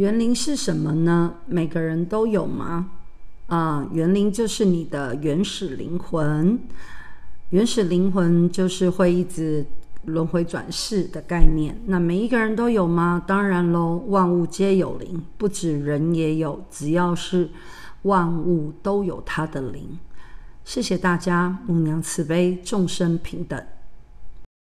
园林是什么呢？每个人都有吗？啊园林就是你的原始灵魂。原始灵魂就是会一直轮回转世的概念。那每一个人都有吗？当然喽万物皆有灵不止人也有只要是万物都有它的灵。谢谢大家母娘慈悲众生平等。